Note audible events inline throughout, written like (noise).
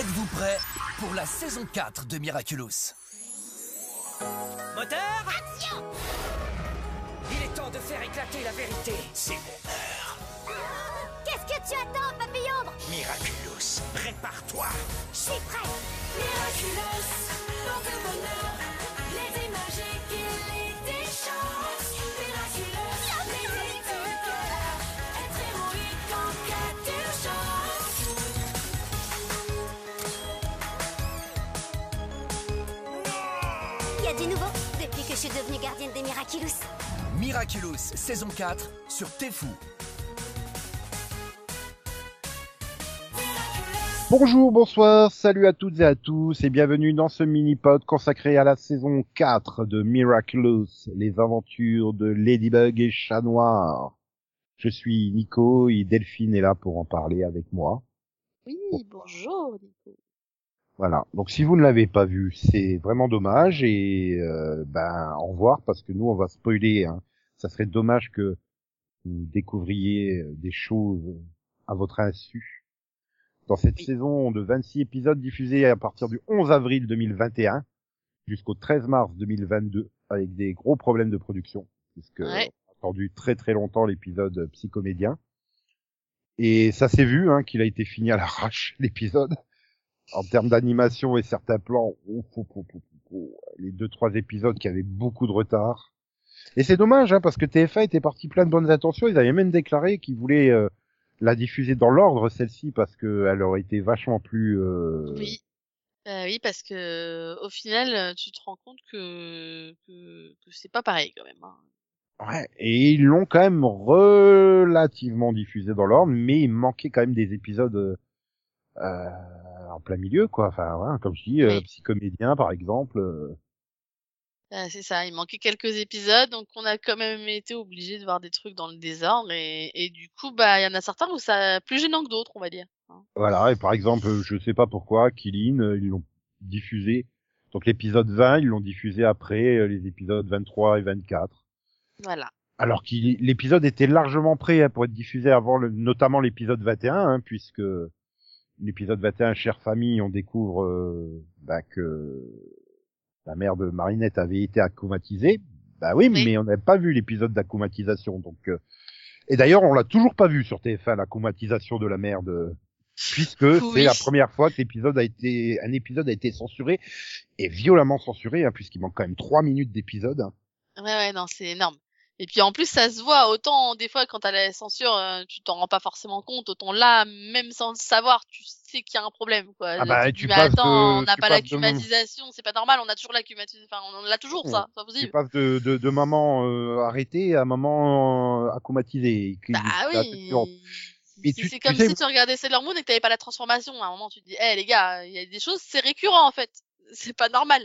êtes-vous prêts pour la saison 4 de Miraculous? Moteur? Action Il est temps de faire éclater la vérité. C'est mon heure. Qu'est-ce que tu attends, papillon Miraculous, prépare-toi. Je suis prêt Miraculous, porte bonheur, gardienne des Miraculous. Miraculous, saison 4 sur Tfou. Bonjour, bonsoir, salut à toutes et à tous et bienvenue dans ce mini-pod consacré à la saison 4 de Miraculous, les aventures de Ladybug et Chat Noir. Je suis Nico et Delphine est là pour en parler avec moi. Oui, bonjour Nico. Voilà, donc si vous ne l'avez pas vu, c'est vraiment dommage et euh, ben au revoir parce que nous on va spoiler. Hein. Ça serait dommage que vous découvriez des choses à votre insu. Dans cette Oui. saison de 26 épisodes diffusés à partir du 11 avril 2021 jusqu'au 13 mars 2022 avec des gros problèmes de production puisque Ouais. on a attendu très très longtemps l'épisode psychomédien. Et ça s'est vu hein, qu'il a été fini à l'arrache (laughs) l'épisode en termes d'animation et certains plans, ouf, ouf, ouf, ouf, ouf, les deux trois épisodes qui avaient beaucoup de retard. Et c'est dommage hein, parce que TF1 était parti plein de bonnes intentions. Ils avaient même déclaré qu'ils voulaient euh, la diffuser dans l'ordre celle-ci parce qu'elle aurait été vachement plus. euh, Oui. Bah oui, parce que au final, tu te rends compte que que, que c'est pas pareil quand même. hein. Ouais. Et ils l'ont quand même relativement diffusé dans l'ordre, mais il manquait quand même des épisodes euh, en plein milieu, quoi. Enfin, ouais, comme je dis, euh, Oui. Psychomédien par exemple. euh, Bah, c'est ça, il manquait quelques épisodes, donc on a quand même été obligé de voir des trucs dans le désordre et, et du coup, bah il y en a certains où ça plus gênant que d'autres, on va dire. hein. Voilà, et par exemple, je sais pas pourquoi, Killing, euh, ils l'ont diffusé. Donc l'épisode 20, ils l'ont diffusé après euh, les épisodes 23 et 24. Voilà. Alors que l'épisode était largement prêt hein, pour être diffusé avant, le, notamment l'épisode 21, hein, puisque l'épisode 21, Chère famille, on découvre euh, bah, que la mère de Marinette avait été accoumatisée. Bah oui, Oui. mais on n'avait pas vu l'épisode d'accoumatisation. Donc, euh, et d'ailleurs, on l'a toujours pas vu sur TF1 l'accoumatisation de la mère de, puisque Oui. c'est la première fois que l'épisode a été, un épisode a été censuré et violemment censuré, hein, puisqu'il manque quand même trois minutes d'épisode. hein. Ouais, ouais, non, c'est énorme. Et puis en plus, ça se voit autant des fois quand t'as la censure, euh, tu t'en rends pas forcément compte, autant là, même sans le savoir, tu sais qu'il y a un problème, quoi. Ah bah, tu dis, mais attends, de- on n'a tu pas passes de mon- l'acclimatisation, c'est pas normal, on a toujours l'acclimatisation, enfin, on l'a toujours, ça, c'est pas Tu possible. passes de, de, de maman euh, arrêtée à maman euh, accoumatisée. qui- Bah oui. C'est tu- tu comme sais- si tu regardais Sailor Moon et que t'avais pas la transformation. À un moment, tu te dis, eh les gars, il y a des choses, c'est récurrent en fait. C'est pas normal.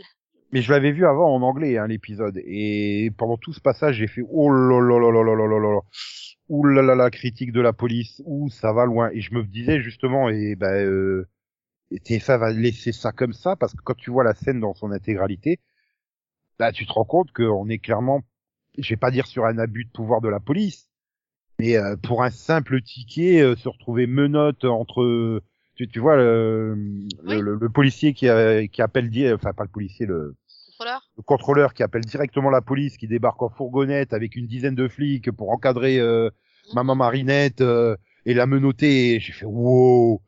Mais je l'avais vu avant en anglais, hein, l'épisode. Et pendant tout ce passage, j'ai fait oh là là là la critique de la police. Ouh, ça va loin. Et je me disais justement, et ben, euh, et TF1 va laisser ça comme ça parce que quand tu vois la scène dans son intégralité, bah tu te rends compte qu'on est clairement, je vais pas dire sur un abus de pouvoir de la police, mais euh, pour un simple ticket, euh, se retrouver menotte entre, tu, tu vois le, Oui. le, le- le policier qui, a- qui appelle, enfin pas le policier, le Contrôleur le contrôleur qui appelle directement la police, qui débarque en fourgonnette avec une dizaine de flics pour encadrer euh, maman Marinette euh, et la menotter. J'ai fait wow.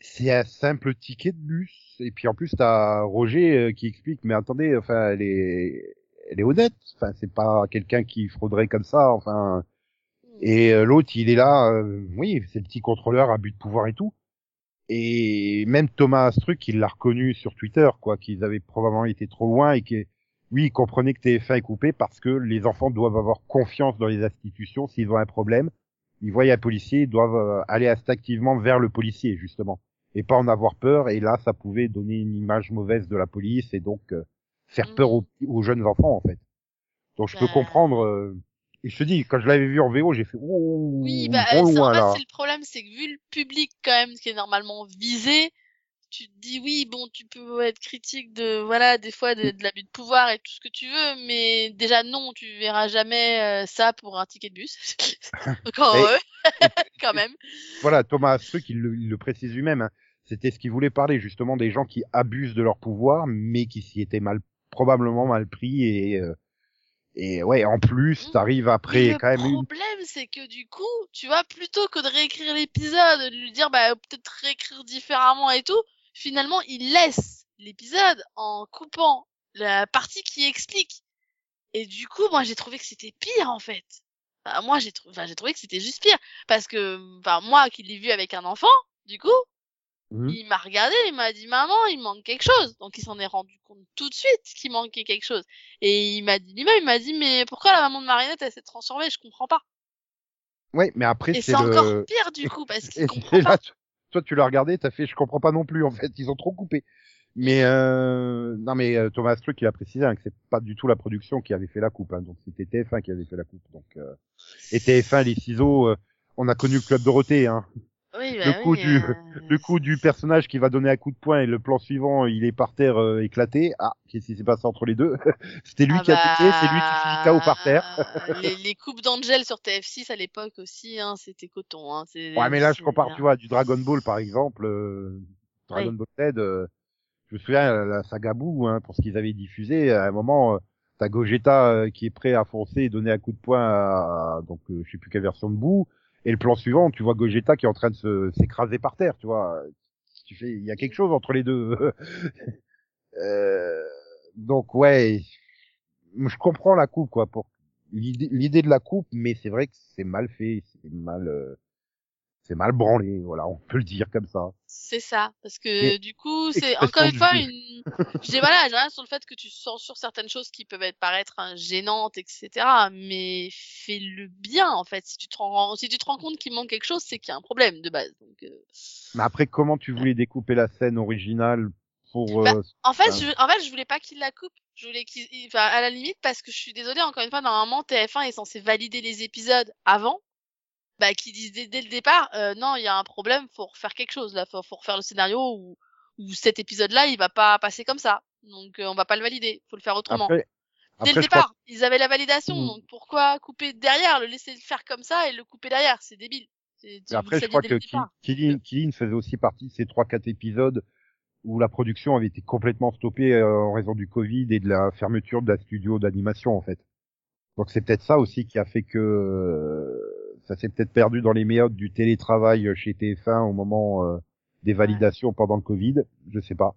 C'est un simple ticket de bus. Et puis en plus t'as Roger euh, qui explique mais attendez, enfin elle est elle est honnête. Enfin c'est pas quelqu'un qui frauderait comme ça. Enfin et euh, l'autre il est là. euh, oui c'est le petit contrôleur à but de pouvoir et tout. Et même Thomas Astruc, il l'a reconnu sur Twitter, quoi, qu'ils avaient probablement été trop loin et que, oui, il comprenait que TF1 est coupé parce que les enfants doivent avoir confiance dans les institutions. S'ils ont un problème, ils voient un policier, ils doivent euh, aller instinctivement vers le policier, justement. Et pas en avoir peur. Et là, ça pouvait donner une image mauvaise de la police et donc euh, faire peur aux, aux jeunes enfants, en fait. Donc je peux Bah. comprendre. euh, Et je te dis, quand je l'avais vu en VO, j'ai fait, ouh, Oui, bah, c'est- en loin, fait, là. c'est le problème, c'est que vu le public, quand même, qui est normalement visé, tu te dis, oui, bon, tu peux être critique de, voilà, des fois, de, de l'abus de pouvoir et tout ce que tu veux, mais déjà, non, tu verras jamais euh, ça pour un ticket de bus. (laughs) Heureux, (laughs) quand même. voilà, Thomas Astruc, il le, il le précise lui-même. hein. c'était ce qu'il voulait parler justement des gens qui abusent de leur pouvoir, mais qui s'y étaient mal, probablement mal pris et euh, et ouais, en plus, Mm. t'arrives après le quand même une problème, c'est que du coup, tu vois, plutôt que de réécrire l'épisode, de lui dire, bah, peut-être réécrire différemment et tout, finalement, il laisse l'épisode en coupant la partie qui explique. Et du coup, moi, j'ai trouvé que c'était pire, en fait. Enfin, moi, j'ai trouvé, enfin, j'ai trouvé que c'était juste pire. Parce que, enfin, moi, qui l'ai vu avec un enfant, du coup, Mhm. il m'a regardé, il m'a dit maman, il manque quelque chose. Donc il s'en est rendu compte tout de suite qu'il manquait quelque chose. Et il m'a dit lui-même, il m'a dit mais pourquoi la maman de Marinette elle s'est transformée? Je comprends pas. Ouais, mais après Et c'est encore pire du coup parce (laughs) et qu'il comprend pas. là, tu- toi tu l'as regardé, t'as fait je comprends pas non plus en fait, ils ont trop coupé. Mais euh... non mais euh, Thomas Truc il a précisé hein, que c'est pas du tout la production qui avait fait la coupe hein, donc c'était TF1 qui avait fait la coupe donc euh... et TF1 les ciseaux euh, on a connu le club Dorothée hein. Oui, bah le coup oui, du- euh, Le coup du personnage qui va donner un coup de poing et le plan suivant, il est par terre euh, éclaté. Ah, qu'est-ce qui s'est passé entre les deux? (laughs) C'était lui ah qui a pété, c'est lui qui bah, finit KO par terre. les, les coupes d'Angel sur TF6 à l'époque aussi, hein, c'était coton. Hein, Ouais, mais là, je compare, tu vois, du Dragon Ball, par exemple, euh, Dragon Oui. Ball Z, euh, je me souviens, la saga Boo, hein, pour ce qu'ils avaient diffusé, à un moment, euh, t'as Gogeta qui est prêt à foncer et donner un coup de poing à, donc, euh, je sais plus quelle version de Boo, et le plan suivant, tu vois Gogeta qui est en train de se- s'écraser par terre, tu vois. Tu fais, il y a quelque chose entre les deux. (laughs) Euh, donc, ouais, je comprends la coupe, quoi, pour l'idée l'idée de la coupe, mais c'est vrai que c'est mal fait, c'est mal, euh, c'est mal branlé, voilà, on peut le dire comme ça. C'est ça, parce que Et- du coup, c'est encore une fois une. Je dis voilà, j'ai rien sur le fait que tu censures certaines choses qui peuvent être paraître hein, gênantes, etc. Mais fais-le bien en fait. Si tu te rends, si tu te rends compte qu'il manque quelque chose, c'est qu'il y a un problème de base. Donc, euh, Mais après, comment tu voulais découper la scène originale pour, Bah, euh, En fait, je, en fait, je voulais pas qu'il la coupe. Je voulais qu'il, il- enfin, à la limite, parce que je suis désolée, encore une fois, normalement, TF1 est censé valider les épisodes avant. Bah, qui disent dès, dès le départ, euh, non, il y a un problème, faut refaire quelque chose, là, faut, faut refaire le scénario ou, ou cet épisode-là, il va pas passer comme ça. Donc, euh, on va pas le valider, faut le faire autrement. après, dès après, le crois départ, ils avaient la validation, Hmm. donc pourquoi couper derrière, le laisser le faire comme ça et le couper derrière, c'est débile. Mais Après, je crois que. Killing, Killing faisait aussi partie de ces trois quatre épisodes où la production avait été complètement stoppée euh, en raison du Covid et de la fermeture de la studio d'animation en fait. Donc c'est peut-être ça aussi qui a fait que euh, ça s'est peut-être perdu dans les méandres du télétravail chez TF1 au moment euh, des validations pendant le Covid. Je sais pas.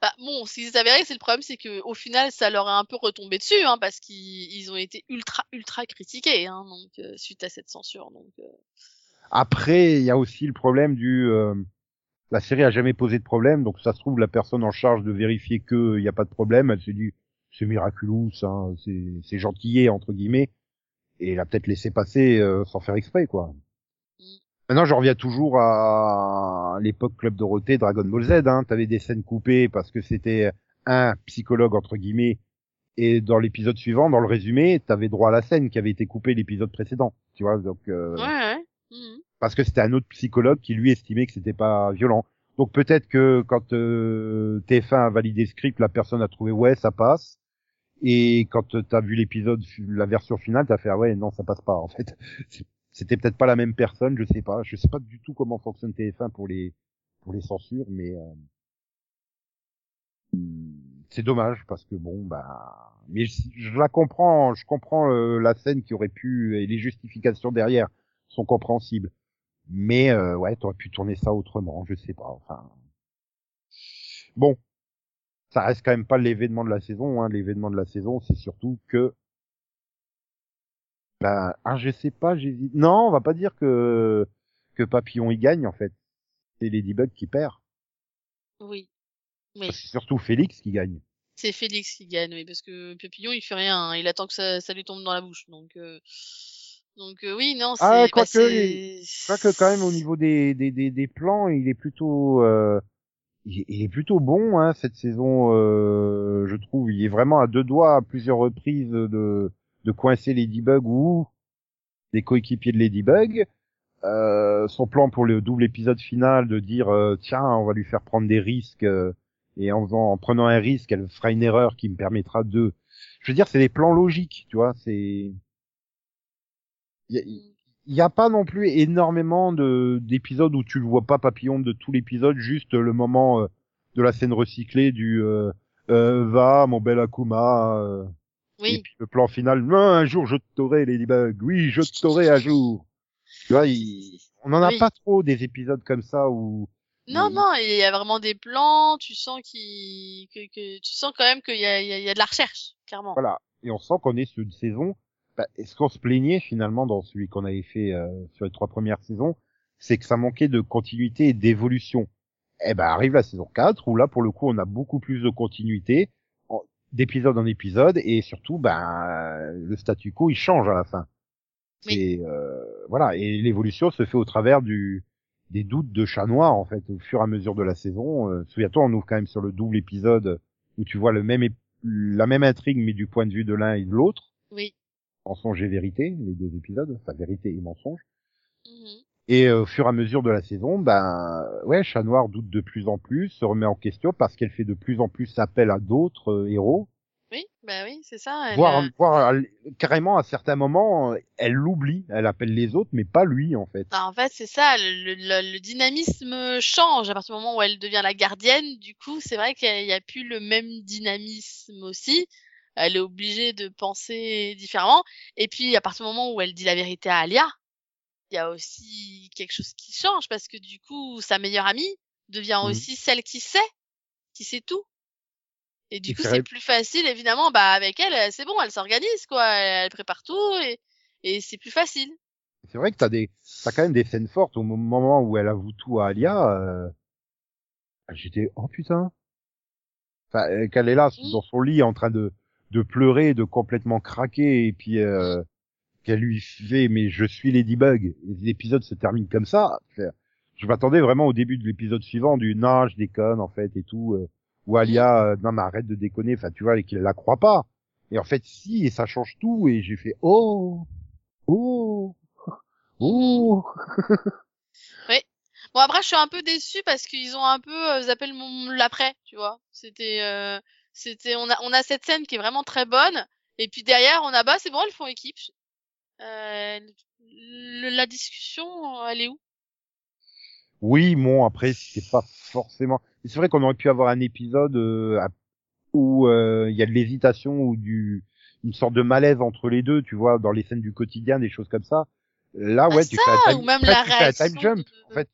Bah, bon, ce qui s'est avéré, c'est le problème, c'est que au final, ça leur a un peu retombé dessus, hein, parce qu'ils ils ont été ultra ultra critiqués, hein, donc euh, suite à cette censure. Donc, euh, Après, il y a aussi le problème du euh, la série a jamais posé de problème, donc ça se trouve la personne en charge de vérifier qu'il n'y a pas de problème, elle s'est dit c'est miraculous, hein, c'est c'est gentillet entre guillemets, et elle a peut-être laissé passer euh, sans faire exprès quoi. Mm. Maintenant, je reviens toujours à l'époque Club Dorothée, Dragon Ball Z. Hein, T'avais des scènes coupées parce que c'était un psychologue entre guillemets, et dans l'épisode suivant, dans le résumé, t'avais droit à la scène qui avait été coupée l'épisode précédent. Tu vois, donc. euh, ouais, ouais. mhm. parce que c'était un autre psychologue qui lui estimait que c'était pas violent. Donc peut-être que quand euh, TF1 a validé le script, la personne a trouvé ouais ça passe. Et quand t'as vu l'épisode, la version finale, t'as fait ah ouais non ça passe pas en fait. (laughs) C'était peut-être pas la même personne, je sais pas. Je sais pas du tout comment fonctionne TF1 pour les pour les censures, mais euh, hmm, c'est dommage parce que bon bah mais je, je la comprends, je comprends euh, la scène qui aurait pu et les justifications derrière sont compréhensibles. Mais euh, ouais, t'aurais pu tourner ça autrement, je sais pas. Enfin, bon, ça reste quand même pas l'événement de la saison. Hein. L'événement de la saison, c'est surtout que, ben, ah, je sais pas, j'hésite. Non, on va pas dire que que Papillon y gagne en fait. C'est Ladybug qui perd. Oui. Oui. C'est surtout Félix qui gagne. C'est Félix qui gagne, oui, parce que Papillon, il fait rien, hein, il attend que ça, ça lui tombe dans la bouche. Donc, euh, donc euh, oui, non, c'est. Ah, bah, quoique, crois que quand même au niveau des des des, des plans, il est plutôt euh, il, est- plutôt bon hein, cette saison. euh, je trouve, il est vraiment à deux doigts à plusieurs reprises de de coincer Ladybug ou des coéquipiers de Ladybug. Euh, son plan pour le double épisode final de dire euh, tiens on va lui faire prendre des risques euh, et en faisant en prenant un risque elle fera une erreur qui me permettra de je veux dire c'est des plans logiques tu vois c'est il il n'y a pas non plus énormément de d'épisodes où tu le vois pas papillon de tout l'épisode, juste le moment euh, de la scène recyclée du euh, euh, va mon bel Akuma. euh, Et Oui. puis le plan final, un jour je t'aurai Ladybug, oui je t'aurai un jour. Tu vois, il- on en a Oui. pas trop des épisodes comme ça où Non, non, il y a vraiment des plans, tu sens qu'il, que, que, tu sens quand même qu'il y a, y, a, y a de la recherche, clairement. voilà, et on sent qu'on est sur une saison. Bah, et ce qu'on se plaignait finalement dans celui qu'on avait fait euh, sur les trois premières saisons, c'est que ça manquait de continuité et d'évolution. Eh ben arrive la saison 4 où là pour le coup on a beaucoup plus de continuité d'épisode en épisode et surtout ben le statu quo il change à la fin. Oui. C'est euh, voilà et l'évolution se fait au travers du des doutes de chat noir en fait au fur et à mesure de la saison. Euh, Souviens-toi on ouvre quand même sur le double épisode où tu vois le même la même intrigue mais du point de vue de l'un et de l'autre, Oui. Mensonge et vérité, les deux épisodes, enfin vérité et mensonge. Mhm. Et euh, au fur et à mesure de la saison, ben ouais, Chat Noir doute de plus en plus, se remet en question parce qu'elle fait de plus en plus appel à d'autres euh, héros, Oui, bah oui, c'est ça. elle, voire, voire carrément à certains moments, euh, elle l'oublie, elle appelle les autres, mais pas lui en fait. bah, en fait, c'est ça, le, le, le dynamisme change à partir du moment où elle devient la gardienne. Du coup, c'est vrai qu'il n'y a, plus le même dynamisme aussi. Elle est obligée de penser différemment. Et puis, à partir du moment où elle dit la vérité à Alia, il y a aussi quelque chose qui change parce que du coup, sa meilleure amie devient Mhm. aussi celle qui sait, qui sait tout. Et du coup, c'est plus facile, évidemment, bah, avec elle, euh, c'est bon, elle s'organise, quoi. Elle, prépare tout et, et c'est plus facile. C'est vrai que t'as des, t'as quand même des scènes fortes au moment où elle avoue tout à Alia. Euh... J'étais oh putain. Enfin, euh, qu'elle est là Mm. dans son lit en train de de pleurer, de complètement craquer et puis euh, qu'elle lui fait mais je suis Ladybug. L'épisode se termine comme ça. Je m'attendais vraiment au début de l'épisode suivant du non je déconne en fait et tout. Euh, ou Alia euh, non mais arrête de déconner. Enfin tu vois et qu'il la croit pas. Et en fait si et ça change tout et j'ai fait oh oh oh. Bon, après, je suis un peu déçue parce qu'ils ont un peu euh, zappé le mon- l'après, tu vois. C'était, euh, c'était, on a, on a cette scène qui est vraiment très bonne. Et puis derrière, on a, bah, c'est bon, elles font équipe. Euh, le- la discussion, elle est où? Oui, bon, après, c'est pas forcément. C'est vrai qu'on aurait pu avoir un épisode euh, où euh, il y a de l'hésitation ou du une sorte de malaise entre les deux, tu vois, dans les scènes du quotidien, des choses comme ça. Là, Ah, ouais, tu ça, fais un time, ou même la tu fais un time jump. de- En fait,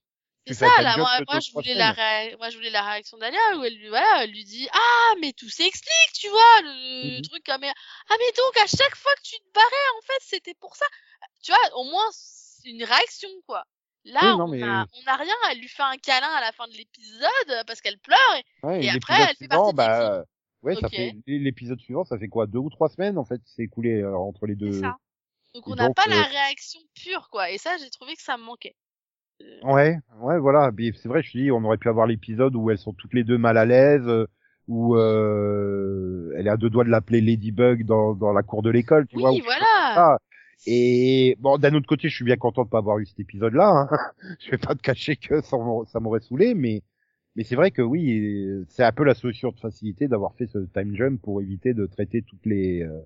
C'est ça, là, moi, je voulais la ré- moi, je voulais la réaction d'Alia où elle lui, voilà, elle lui dit, ah, mais tout s'explique, tu vois, le Mhm. truc, ah, mais, ah, mais donc, à chaque fois que tu te barrais, en fait, c'était pour ça. Tu vois, au moins, c'est une réaction, quoi. Là, Oui, non, on mais- a, on a rien, elle lui fait un câlin à la fin de l'épisode euh, parce qu'elle pleure et, Ouais, Et et après, elle fait partie de bah, ouais, ça Ok. fait l'épisode suivant, ça fait quoi, deux ou trois semaines en fait, c'est écoulé euh, entre les c'est deux? ça. Donc, Et on n'a pas euh, la réaction pure, quoi. Et ça, j'ai trouvé que ça me manquait. Ouais, ouais, voilà. C'est vrai, je te dis, on aurait pu avoir l'épisode où elles sont toutes les deux mal à l'aise, euh, où euh, elle est à deux doigts de l'appeler Ladybug dans, dans la cour de l'école, tu vois. oui, ou- voilà. Et bon, d'un autre côté, je suis bien content de pas avoir eu cet épisode-là. Hein. (laughs) je vais pas te cacher que ça m'aurait- ça m'aurait saoulé, mais mais c'est vrai que oui, c'est un peu la solution de facilité d'avoir fait ce time jump pour éviter de traiter toutes les euh,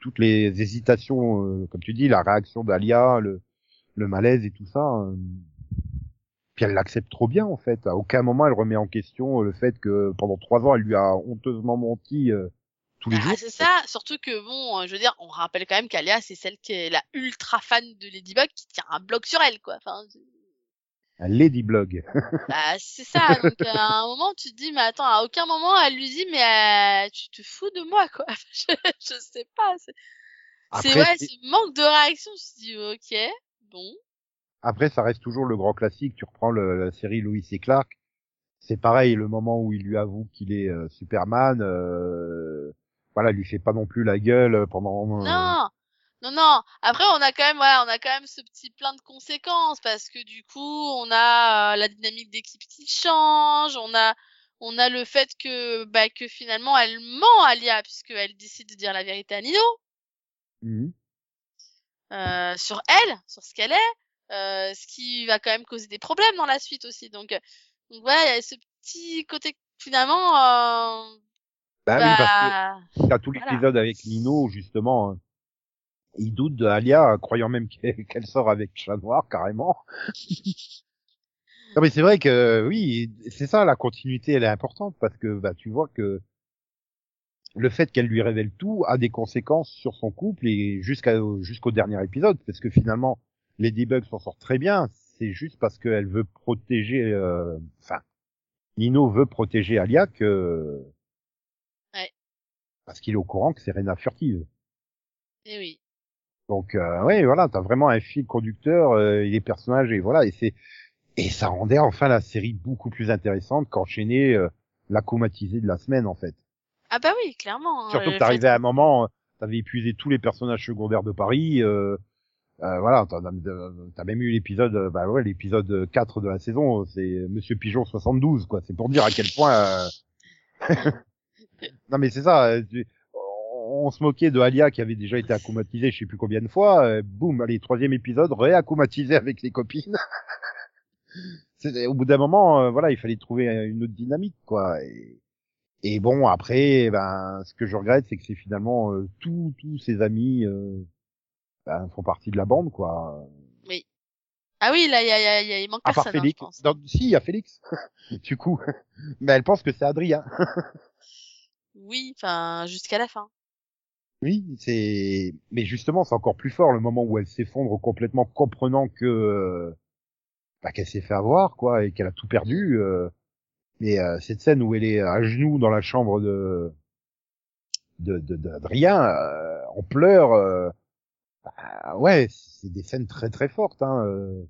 toutes les hésitations, euh, comme tu dis, la réaction d'Alia, le le malaise et tout ça. euh. Puis elle l'accepte trop bien en fait. À aucun moment elle remet en question le fait que pendant trois ans elle lui a honteusement menti euh, tous les Ah, jours. c'est ça, surtout que bon, euh, je veux dire, on rappelle quand même qu'Alia, c'est celle qui est la ultra fan de Ladybug qui tient un blog sur elle, quoi. Enfin, c'est- Un Ladyblog. bah, c'est ça. Donc, à un moment, tu te dis, mais attends, à aucun moment, elle lui dit, mais euh, tu te fous de moi, quoi. (laughs) je, je sais pas. C'est ouais, c'est- c'est manque de réaction. Je me dis, ok, bon. Après, ça reste toujours le grand classique. Tu reprends le- la série Louis et Clark. C'est pareil, le moment où il lui avoue qu'il est euh, Superman. Euh, voilà, il lui fait pas non plus la gueule pendant. euh, Non, non, non. Après, on a quand même, voilà, on a quand même ce petit plein de conséquences parce que du coup, on a euh, la dynamique d'équipe qui change, on a, on a le fait que, bah, que finalement, elle ment à Lia puisqu'elle décide de dire la vérité à Nino mhm. Euh, sur elle, sur ce qu'elle est, euh, ce qui va quand même causer des problèmes dans la suite aussi. Donc, euh, donc voilà, il y a ce petit côté finalement, euh, Bah, oui, parce que bah, t'as tout voilà. l'épisode avec Nino, justement, hein, il doute de Alia, croyant même qu'elle (laughs) qu'elle sort avec Chat Noir, carrément. non mais c'est vrai que oui, c'est ça, la continuité, elle est importante, parce que bah tu vois que le fait qu'elle lui révèle tout a des conséquences sur son couple et jusqu'à jusqu'au dernier épisode, parce que finalement, Ladybug s'en sort très bien, c'est juste parce qu'elle veut protéger, euh, enfin, Nino veut protéger Alia que... Ouais. Parce qu'il est au courant que c'est Rena furtive. Eh oui. Donc euh, ouais, voilà, t'as vraiment un fil conducteur euh, et les personnages et voilà et c'est et ça rendait enfin la série beaucoup plus intéressante qu'enchaîner euh, la comatisée de la semaine en fait. Ah bah oui, clairement. hein, Surtout que t'arrivais fait- à un moment, euh, t'avais épuisé tous les personnages secondaires de Paris. Euh, euh, voilà, euh, t'as même eu l'épisode, euh, bah ouais, l'épisode 4 de la saison, c'est Monsieur Pigeon 72 quoi. C'est pour dire à quel point. euh, (laughs) non mais c'est ça. tu- On se moquait de Alia qui avait déjà été accoumatisée, je sais plus combien de fois. boum, allez, troisième épisode, réaccoumatisé avec les copines. (laughs) Au bout d'un moment, voilà, il fallait trouver une autre dynamique, quoi. Et, et bon, après, ben, ce que je regrette, c'est que c'est finalement euh, tous tous ses amis euh, ben, font partie de la bande, quoi. Ah oui, là, il y a, y a- il y a- il manque À part personne, hein, je Félix. pense. Non, si, il y a Félix. (laughs) du coup, (laughs) mais elle pense que c'est Adrien. (laughs) Oui, enfin, jusqu'à la fin. Oui, c'est. Mais justement, c'est encore plus fort le moment où elle s'effondre complètement, comprenant que euh, bah, qu'elle s'est fait avoir, quoi, et qu'elle a tout perdu. euh. Mais euh, cette scène où elle est à genoux dans la chambre de de de- d'Adrien, euh, en pleurs. euh, bah, ouais, c'est des scènes très très fortes. Hein. euh.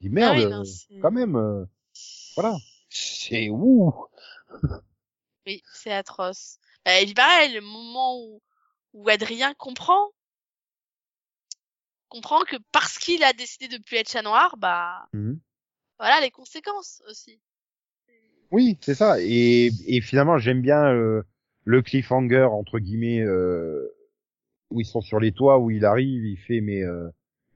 Dis merde, Ah oui, non, euh, c'est- quand même. euh, voilà, c'est ouh. (laughs) Oui, c'est atroce. Bah, et puis pareil, le moment où, où Adrien comprend, comprend que parce qu'il a décidé de plus être chat noir, bah, Mhm. voilà les conséquences aussi. Oui, c'est ça. Et, et finalement, j'aime bien euh, le cliffhanger entre guillemets euh, où ils sont sur les toits, où il arrive, il fait mais euh,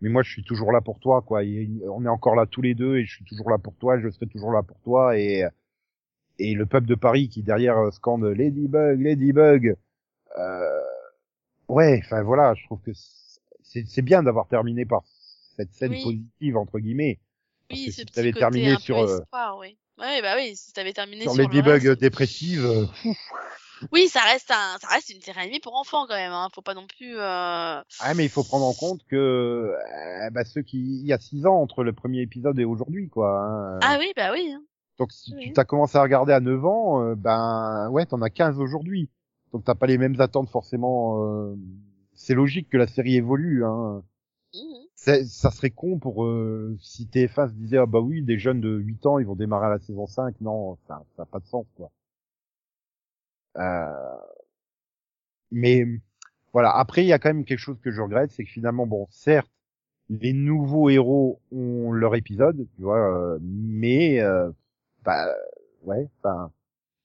mais moi je suis toujours là pour toi quoi. Il- on est encore là tous les deux et je suis toujours là pour toi, je serai toujours là pour toi et et le peuple de Paris qui derrière euh, scande Ladybug, Ladybug. Euh, ouais, enfin voilà, je trouve que c'est bien d'avoir terminé par cette scène Oui. positive entre guillemets. Parce Oui, que ce si t'avais côté terminé sur, euh, espoir, oui. Ouais, bah oui, si t'avais terminé sur sur, le Ladybug reste- dépressive. euh, Oui, ça reste un, ça reste une série animée pour enfants quand même. Hein. Faut pas non plus. Euh... Ah mais il faut prendre en compte que euh, bah, ceux qui il y a six ans entre le premier épisode et aujourd'hui quoi. hein. Ah oui, bah oui. hein. Donc si oui. tu t'as commencé à regarder à 9 ans, euh, ben ouais t'en as 15 aujourd'hui. Donc t'as pas les mêmes attentes forcément. euh, C'est logique que la série évolue. Hein. Ça serait con pour euh, si TF1 se disait ah bah oui des jeunes de 8 ans ils vont démarrer à la saison 5 non ça ça a pas de sens quoi. Euh, Mais voilà après il y a quand même quelque chose que je regrette c'est que finalement bon certes les nouveaux héros ont leur épisode tu vois euh, mais euh, bah ouais enfin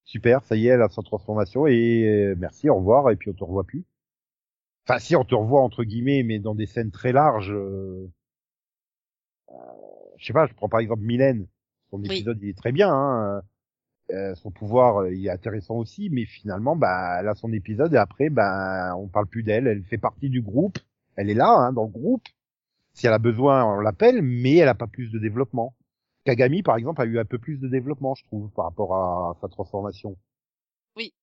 super ça y est elle a sa transformation et euh, merci au revoir et puis on te revoit plus. Enfin, si on te revoit entre guillemets, mais dans des scènes très larges. Euh... euh, je sais pas, je prends par exemple Mylène. Son Oui. épisode, il est très bien. Hein. Euh, son pouvoir, euh, il est intéressant aussi, mais finalement, bah, elle a son épisode et après, bah, on parle plus d'elle. Elle fait partie du groupe. Elle est là, hein, dans le groupe. Si elle a besoin, on l'appelle, mais elle a pas plus de développement. Kagami, par exemple, a eu un peu plus de développement, je trouve, par rapport à sa transformation. Oui.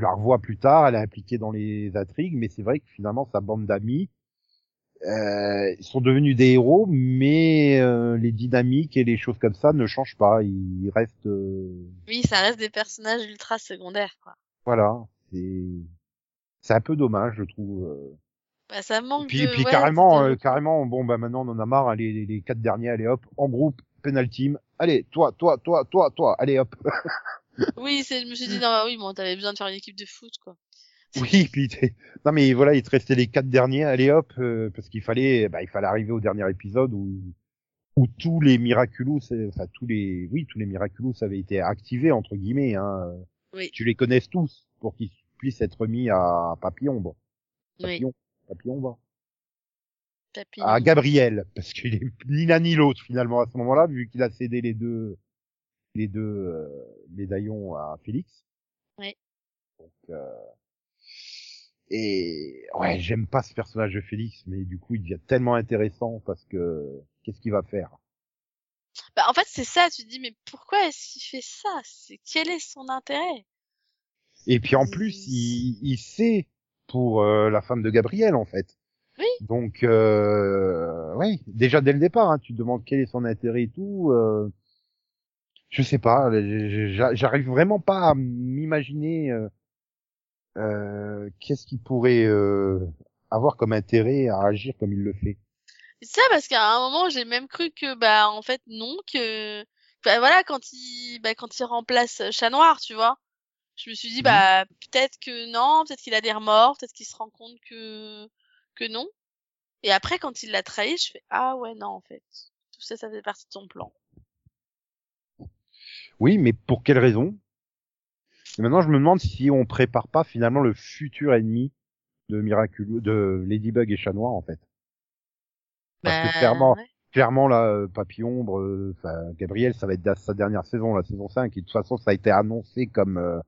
Tu la revois plus tard, elle est impliquée dans les intrigues, mais c'est vrai que finalement, sa bande d'amis, euh, ils sont devenus des héros, mais euh, les dynamiques et les choses comme ça ne changent pas. Ils restent, euh, Oui, ça reste des personnages ultra secondaires, quoi. voilà. C'est, c'est un peu dommage, je trouve. euh. Bah, ça manque Puis, de. puis ouais, carrément, euh, carrément, bon bah maintenant on en a marre. Allez, les, les quatre derniers, allez hop, en groupe, penalty. Allez, toi, toi, toi, toi, toi, allez hop. (laughs) Oui, c'est, je me suis dit, non, bah oui, bon, t'avais besoin de faire une équipe de foot, quoi. Oui, puis non mais voilà, il te restait les quatre derniers, allez hop, euh, parce qu'il fallait, bah, il fallait arriver au dernier épisode où où tous les miraculous, c'est- enfin tous les, oui, tous les miraculous avaient été activés entre guillemets. Hein. Oui. Tu les connaisses tous pour qu'ils puissent être mis à Papillon, bon, Oui, Papillon, Papillon, bon. papillon. à Gabriel, parce qu'il est ni l'un ni l'autre finalement à ce moment-là, vu qu'il a cédé les deux les deux euh, médaillons à Félix. Oui. Donc, euh, Et ouais, j'aime pas ce personnage de Félix, mais du coup, il devient tellement intéressant parce que qu'est-ce qu'il va faire? Bah, en fait, c'est ça, tu te dis, mais pourquoi est-ce qu'il fait ça? C'est, quel est son intérêt? Et puis en plus, il, il sait pour euh, la femme de Gabriel en fait. Oui. Donc euh, oui, déjà dès le départ, hein, tu te demandes quel est son intérêt et tout. Euh, je sais pas, j'a- j'arrive vraiment pas à m'imaginer euh, euh, qu'est-ce qu'il pourrait euh, avoir comme intérêt à agir comme il le fait. C'est ça, parce qu'à un moment, j'ai même cru que, bah, en fait, non, que, bah, voilà, quand il, bah, quand il remplace Chat Noir, tu vois. Je me suis dit, Mhm. bah, peut-être que non, peut-être qu'il a des remords, peut-être qu'il se rend compte que, que non. Et après, quand il l'a trahi, je fais, ah ouais, non, en fait. Tout ça, ça fait partie de son plan. Oui, mais pour quelle raison? Et maintenant, je me demande si on prépare pas finalement le futur ennemi de Miraculous, de Ladybug et Chat Noir en fait. Parce que Bah, clairement, ouais. clairement là, euh, Papillon, euh, enfin Gabriel, ça va être sa dernière saison, la saison 5, et de toute façon, ça a été annoncé comme euh,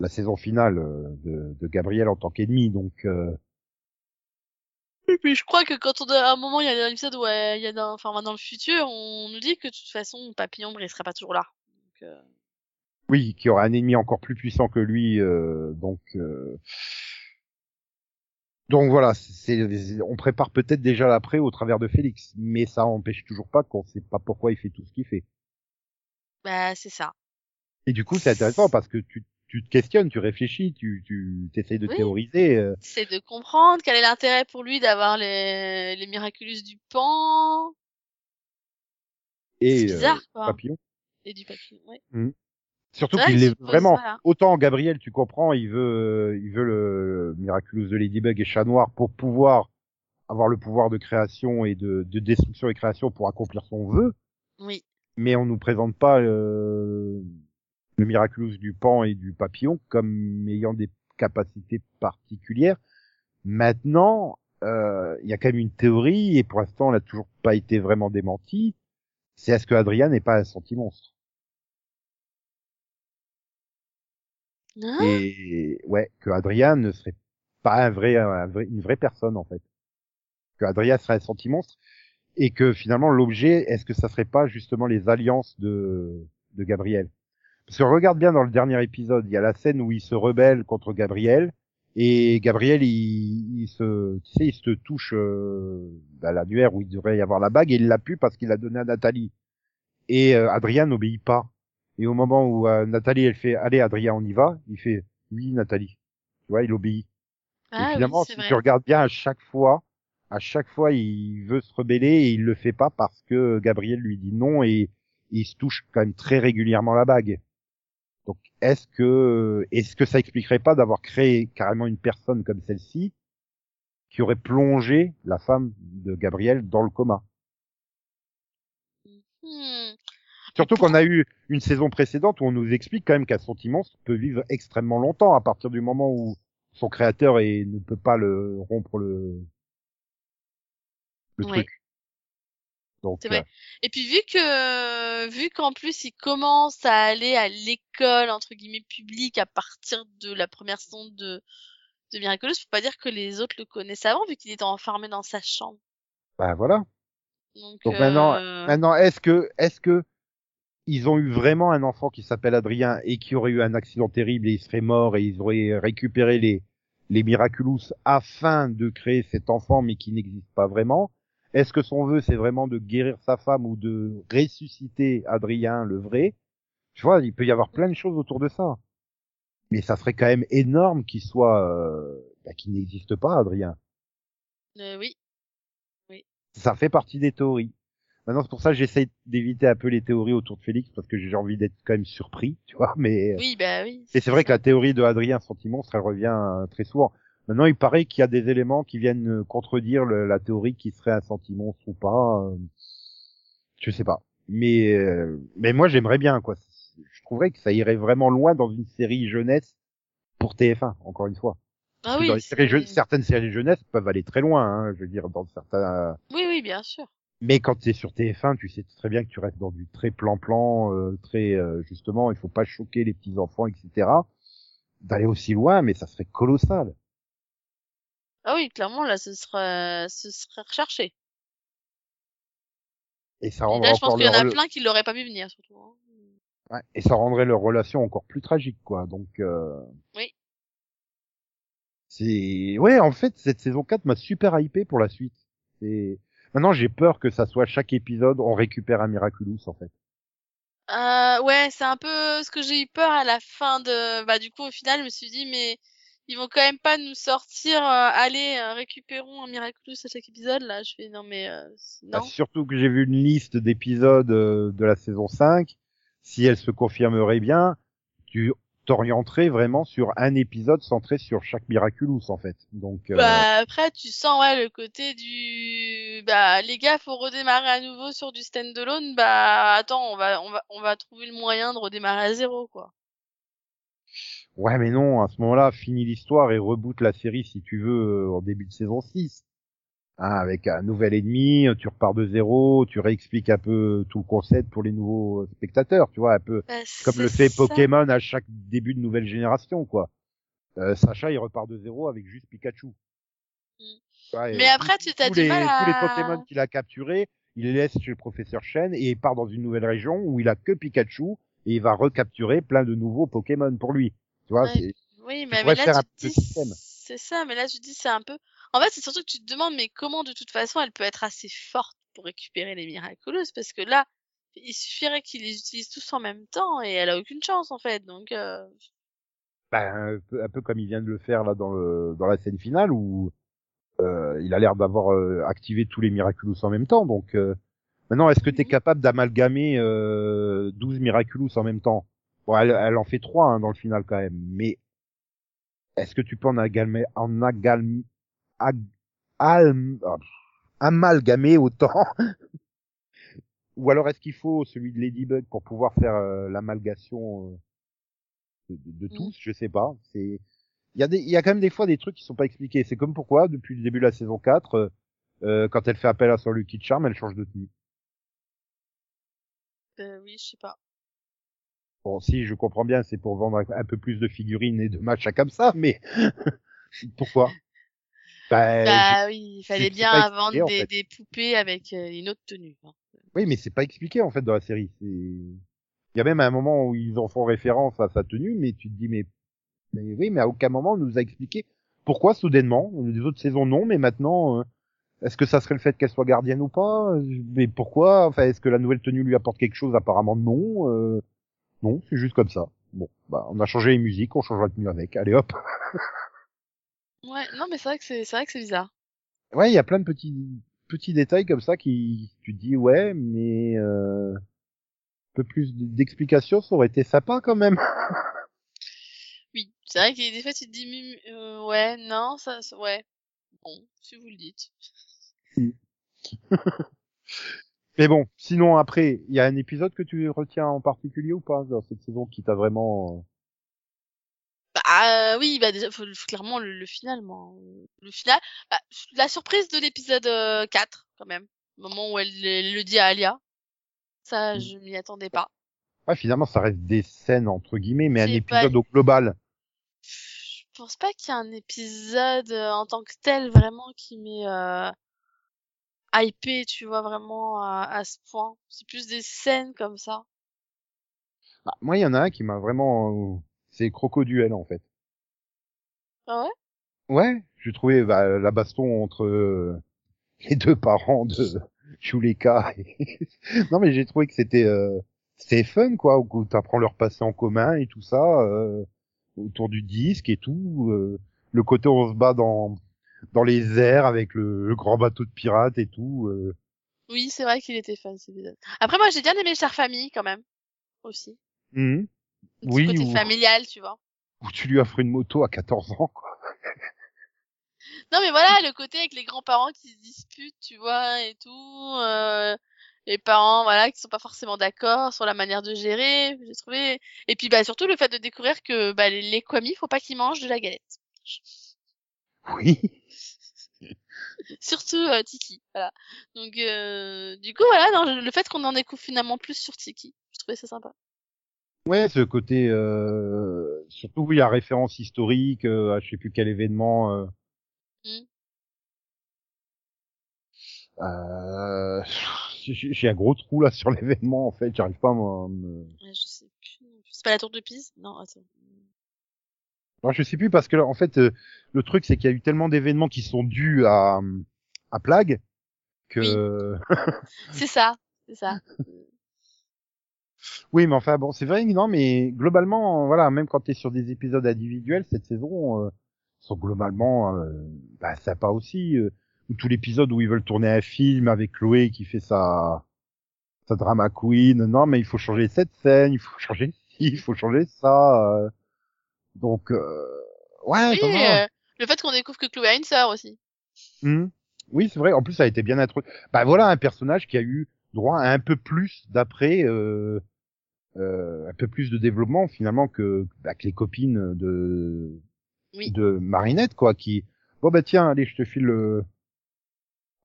la saison finale euh, de, de Gabriel en tant qu'ennemi, donc euh, Et puis, je crois que quand on a, à un moment, il y a un épisode où, euh, il y a dans, enfin, dans le futur, on nous dit que de toute façon, Papillon, il serait pas toujours là. Donc, euh, oui, qui aura un ennemi encore plus puissant que lui, euh, donc euh, donc voilà, c'est on prépare peut-être déjà l'après au travers de Félix, mais ça empêche toujours pas qu'on sait pas pourquoi il fait tout ce qu'il fait. bah, c'est ça. Et du coup, c'est intéressant parce que tu tu te questionnes, tu réfléchis, tu tu essayes de Oui. théoriser. euh, c'est de comprendre quel est l'intérêt pour lui d'avoir les, les Miraculous du pan et C'est bizarre, euh, quoi. Papillon. Et du papillon. Ouais. Surtout C'est vrai qu'il est vraiment autant Gabriel, tu comprends, il veut, il veut le Miraculous de Ladybug et Chat Noir pour pouvoir avoir le pouvoir de création et de, de destruction et création pour accomplir son vœu, Oui. mais on nous présente pas euh, le Miraculous du Pan et du Papillon comme ayant des capacités particulières. Maintenant, euh, il y a quand même une théorie et pour l'instant, elle n'a toujours pas été vraiment démentie. C'est est-ce que Adrien n'est pas un senti-monstre Hein et ouais que Adrien ne serait pas un vrai, un vrai- une vraie personne en fait. Que Adrien serait un senti-monstre et que finalement l'objet est-ce que ça serait pas justement les alliances de de Gabriel? Parce que regarde bien dans le dernier épisode il y a la scène où il se rebelle contre Gabriel et Gabriel il, il se tu sais il se touche euh, à l'annuaire où il devrait y avoir la bague et il l'a pu parce qu'il l'a donné à Nathalie et euh, Adrien n'obéit pas et au moment où euh, Nathalie, elle fait, allez, Adrien, on y va, il fait, oui, Nathalie. Tu vois, il obéit. Ah et finalement, oui, si vrai. tu regardes bien, à chaque fois, à chaque fois, il veut se rebeller et il le fait pas parce que Gabriel lui dit non et il se touche quand même très régulièrement la bague. Donc, est-ce que, est-ce que ça expliquerait pas d'avoir créé carrément une personne comme celle-ci qui aurait plongé la femme de Gabriel dans le coma? Hmm. Surtout qu'on a eu une saison précédente où on nous explique quand même qu'un sentiment peut vivre extrêmement longtemps à partir du moment où son créateur ne peut pas le rompre le, truc. Donc, C'est vrai. euh, Et puis vu que vu qu'en plus il commence à aller à l'école entre guillemets publique à partir de la première saison de de Miraculous, faut pas dire que les autres le connaissent avant vu qu'il était enfermé dans sa chambre. bah voilà. Donc, Donc maintenant, euh, maintenant, est-ce que, est-ce que ils ont eu vraiment un enfant qui s'appelle Adrien et qui aurait eu un accident terrible et il serait mort et ils auraient récupéré les les Miraculous afin de créer cet enfant mais qui n'existe pas vraiment? Est-ce que son vœu c'est vraiment de guérir sa femme ou de ressusciter Adrien le vrai? Tu vois, il peut y avoir plein de choses autour de ça. Mais ça serait quand même énorme qu'il soit euh, bah, qu'il n'existe pas Adrien. euh, oui. Ça fait partie des théories. Maintenant, c'est pour ça que j'essaie d'éviter un peu les théories autour de Félix parce que j'ai envie d'être quand même surpris, tu vois. Mais Oui, bah oui. et c'est vrai que la théorie de Adrien Sentimonstre, elle revient euh, très souvent. Maintenant, il paraît qu'il y a des éléments qui viennent euh, contredire le- la théorie qui serait un sentimonstre ou pas. euh, je sais pas. Mais euh, mais moi, j'aimerais bien quoi. Je trouverais que ça irait vraiment loin dans une série jeunesse pour TF1, encore une fois. Ah oui. dans les séries je- certaines séries jeunesse peuvent aller très loin. Hein, je veux dire, dans certains Oui, oui, bien sûr. mais quand tu es sur TF1, tu sais très bien que tu restes dans du très plan-plan, euh, très euh, justement, il faut pas choquer les petits enfants, etc. D'aller aussi loin, mais ça serait colossal. Ah oui, clairement, là, ce serait, ce recherché. Et ça Et rendrait là, je pense qu'il y en leur, a plein qui l'auraient pas vu venir, surtout. hein. ouais, et ça rendrait leur relation encore plus tragique, quoi. Donc, euh... Oui. C'est, ouais, en fait, cette saison 4 m'a super hypé pour la suite. C'est, maintenant, j'ai peur que ça soit chaque épisode, on récupère un Miraculous, en fait. Euh, ouais, c'est un peu ce que j'ai eu peur à la fin de. Bah, du coup, au final, je me suis dit, mais ils vont quand même pas nous sortir. euh, allez, euh, récupérons un Miraculous à chaque épisode. Là, je fais non, mais euh, Bah, non. surtout que j'ai vu une liste d'épisodes euh, de la saison 5. Si elle se confirmerait bien, tu t'orienterais vraiment sur un épisode centré sur chaque Miraculous, en fait. Donc, euh, Bah, après, tu sens ouais le côté du. Bah, les gars, faut redémarrer à nouveau sur du standalone. Bah, attends, on va, on va, on va trouver le moyen de redémarrer à zéro, quoi. Ouais, mais non, à ce moment-là, finis l'histoire et reboot la série si tu veux euh, en début de saison 6. Hein, avec un nouvel ennemi, tu repars de zéro, tu réexpliques un peu tout le concept pour les nouveaux spectateurs, tu vois, un peu Bah, comme le fait ça. Pokémon à chaque début de nouvelle génération, quoi. Euh, Sacha, il repart de zéro avec juste Pikachu. Mm. Ouais, Mais après, tous- tu t'as du les, mal tous les Pokémon qu'il a capturés, il les laisse chez le professeur Chen et il part dans une nouvelle région où il a que Pikachu et il va recapturer plein de nouveaux Pokémon pour lui. Tu vois, Ouais. c'est- Oui, mais, pourrais mais faire là, un tu te petit dis, système. c'est ça, mais là, tu dis, c'est un peu. En fait, c'est surtout que tu te demandes, mais comment, de toute façon, elle peut être assez forte pour récupérer les Miraculous Parce que là, il suffirait qu'ils les utilisent tous en même temps et elle a aucune chance, en fait. Donc, euh, ben, un, peu, un peu comme il vient de le faire là dans le dans la scène finale où euh, il a l'air d'avoir euh, activé tous les Miraculous en même temps. Donc euh, maintenant, est-ce que tu es Mhm. capable d'amalgamer euh, 12 Miraculous en même temps? Bon, elle, elle en fait trois hein, dans le final quand même, mais est-ce que tu peux en amalgamer en agal, ag, alm- oh, amalgamer autant? (laughs) Ou alors est-ce qu'il faut celui de Ladybug pour pouvoir faire euh, l'amalgation euh, de, tous? Je sais pas. C'est il y a des il y a quand même des fois des trucs qui sont pas expliqués. C'est comme pourquoi depuis le début de la saison 4 euh, euh, quand elle fait appel à son Lucky Charm, elle change de tenue. euh, oui, je sais pas. Bon, si je comprends bien, c'est pour vendre un- peu plus de figurines et de matchs comme ça, mais (laughs) pourquoi? Bah, Bah oui, il fallait bien vendre en des, fait. des poupées avec euh, une autre tenue. hein. Oui, mais c'est pas expliqué en fait dans la série. Il y a même un moment où ils en font référence à sa tenue, mais tu te dis mais mais oui, mais à aucun moment on nous a expliqué pourquoi soudainement. Les autres saisons non, mais maintenant euh, est-ce que ça serait le fait qu'elle soit gardienne ou pas? Mais pourquoi? Enfin, est-ce que la nouvelle tenue lui apporte quelque chose? Apparemment non. Euh, non, c'est juste comme ça. Bon, bah on a changé les musiques, on changera de tenue avec. Allez hop. Ouais, non, mais c'est vrai que c'est, c'est vrai que c'est bizarre. Ouais, il y a plein de petits petits détails comme ça qui tu te dis ouais, mais euh, un peu plus d'explications, ça aurait été sympa quand même. (laughs) Oui, c'est vrai que des fois tu te dis, euh, ouais, non, ça, ça- ouais. Bon, si vous le dites. (laughs) Mais bon, sinon après, il y a un épisode que tu retiens en particulier ou pas dans cette saison qui t'a vraiment euh, Bah euh, oui, bah déjà, faut, faut clairement le, le final, moi. Le final, bah, la surprise de l'épisode euh, 4, quand même. Le moment où elle, elle le dit à Alia. Ça, Mm. je m'y attendais pas. Ouais, finalement, ça reste des scènes entre guillemets, mais un pas- épisode au global. Je pense pas qu'il y ait un épisode euh, en tant que tel vraiment qui m'est euh, hypé, tu vois, vraiment à, à ce point. C'est plus des scènes comme ça. Ah, moi, il y en a un qui m'a vraiment, c'est Crocoduel en fait. Ah ouais? Ouais, j'ai trouvé bah, la baston entre euh, (laughs) les deux parents de Chuleka. et- (laughs) non mais j'ai trouvé que c'était euh, c'était fun quoi, où t'apprends leur passé en commun et tout ça euh, autour du disque et tout. euh, le côté où on se bat dans dans les airs avec le, le grand bateau de pirates et tout. euh. Oui, c'est vrai qu'il était cet épisode. Après, moi, j'ai bien aimé Chère Famille quand même. Aussi. Un petit Oui, côté ou- familial, tu vois. Où tu lui offres une moto à 14 ans quoi. Non, mais voilà, le côté avec les grands-parents qui se disputent, tu vois, et tout. euh, les parents, voilà, qui sont pas forcément d'accord sur la manière de gérer. J'ai trouvé. Et puis, bah, surtout le fait de découvrir que bah, les, les Kwami, faut pas qu'ils mangent de la galette. Oui. (laughs) surtout euh, Tiki. Voilà. Donc, euh, du coup, voilà, le fait qu'on en découvre finalement plus sur Tiki, je trouvais ça sympa. Ouais, ce côté, euh, surtout oui, la référence historique euh, à je sais plus quel événement. Mmh. Euh, euh j'ai un gros trou là (laughs) sur l'événement en fait, j'arrive pas à me. Je sais plus. C'est pas la tour de Pise? Non, attends. Non, je sais plus parce que en fait euh, le truc c'est qu'il y a eu tellement d'événements qui sont dus à à Plague que (laughs) C'est ça, c'est ça. oui, mais enfin bon, c'est vrai non mais globalement voilà, même quand tu es sur des épisodes individuels cette saison euh, sont globalement euh, bah, sympa aussi euh, ou tout l'épisode où ils veulent tourner un film avec Chloé qui fait sa sa drama queen. Non, mais il faut changer cette scène, il faut (laughs) changer ci, il faut changer ça. Donc euh, ouais, Oui, euh, le fait qu'on découvre que Chloé a une sœur aussi. Hmm. Oui, c'est vrai. En plus, ça a été bien introduit. Bah voilà un personnage qui a eu droit à un peu plus d'après, euh, euh, un peu plus de développement finalement que, bah, que les copines de Oui. de Marinette, quoi. Qui bon bah tiens, allez, je te file. Le...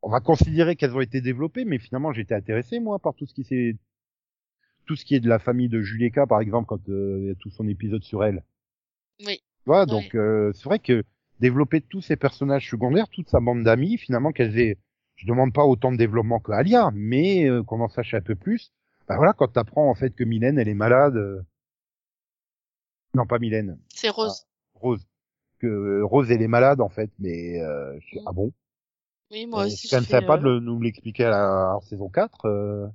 On va considérer qu'elles ont été développées, mais finalement, j'étais intéressé moi par tout ce qui s'est tout ce qui est de la famille de Julieka, par exemple, quand il y a tout son épisode sur elle. Oui. Voilà, donc euh, c'est vrai que développer tous ces personnages secondaires, toute sa bande d'amis, finalement qu'elles aient, je demande pas autant de développement que Alia, mais euh, qu'on en sache un peu plus. Bah voilà, quand t'apprends en fait que Mylène elle est malade, euh, non pas Mylène, C'est Rose. Rose, que euh, Rose elle est malade en fait, mais euh, je Mm. ah bon, Oui, moi Euh, aussi. c'est quand même sympa de nous l'expliquer à la en saison 4. euh.